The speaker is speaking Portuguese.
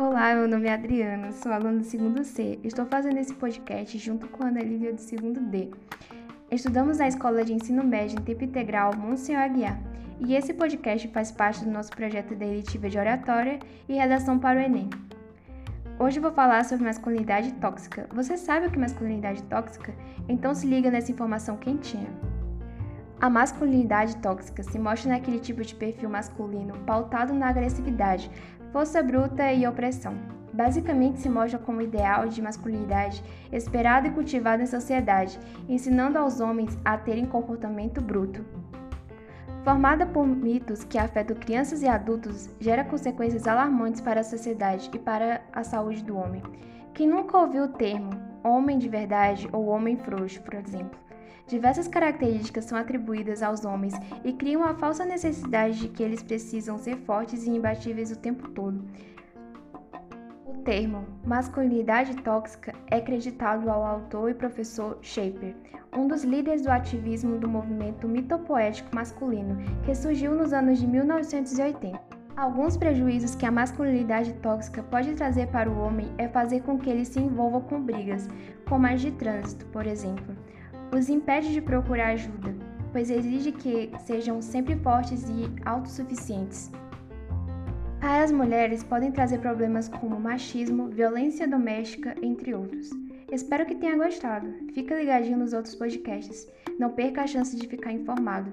Olá, meu nome é Adriana, sou aluna do segundo C. Estou fazendo esse podcast junto com a Ana Lívia do segundo D. Estudamos na Escola de Ensino Médio em Tempo Integral Monsenhor Aguiar, e esse podcast faz parte do nosso projeto da elitiva de oratória e redação para o Enem. Hoje vou falar sobre masculinidade tóxica. Você sabe o que é masculinidade tóxica? Então se liga nessa informação quentinha. A masculinidade tóxica se mostra naquele tipo de perfil masculino pautado na agressividade, força bruta e opressão. Basicamente se mostra como ideal de masculinidade esperado e cultivado em sociedade, ensinando aos homens a terem comportamento bruto. Formada por mitos que afetam crianças e adultos, gera consequências alarmantes para a sociedade e para a saúde do homem. Quem nunca ouviu o termo homem de verdade ou homem frouxo, por exemplo? Diversas características são atribuídas aos homens e criam a falsa necessidade de que eles precisam ser fortes e imbatíveis o tempo todo. O termo masculinidade tóxica é creditado ao autor e professor Shaper, um dos líderes do ativismo do movimento mitopoético masculino que surgiu nos anos de 1980. Alguns prejuízos que a masculinidade tóxica pode trazer para o homem é fazer com que ele se envolva com brigas, como as de trânsito, por exemplo os impede de procurar ajuda, pois exige que sejam sempre fortes e autossuficientes. Para as mulheres, podem trazer problemas como machismo, violência doméstica, entre outros. Espero que tenha gostado. Fica ligadinho nos outros podcasts. Não perca a chance de ficar informado.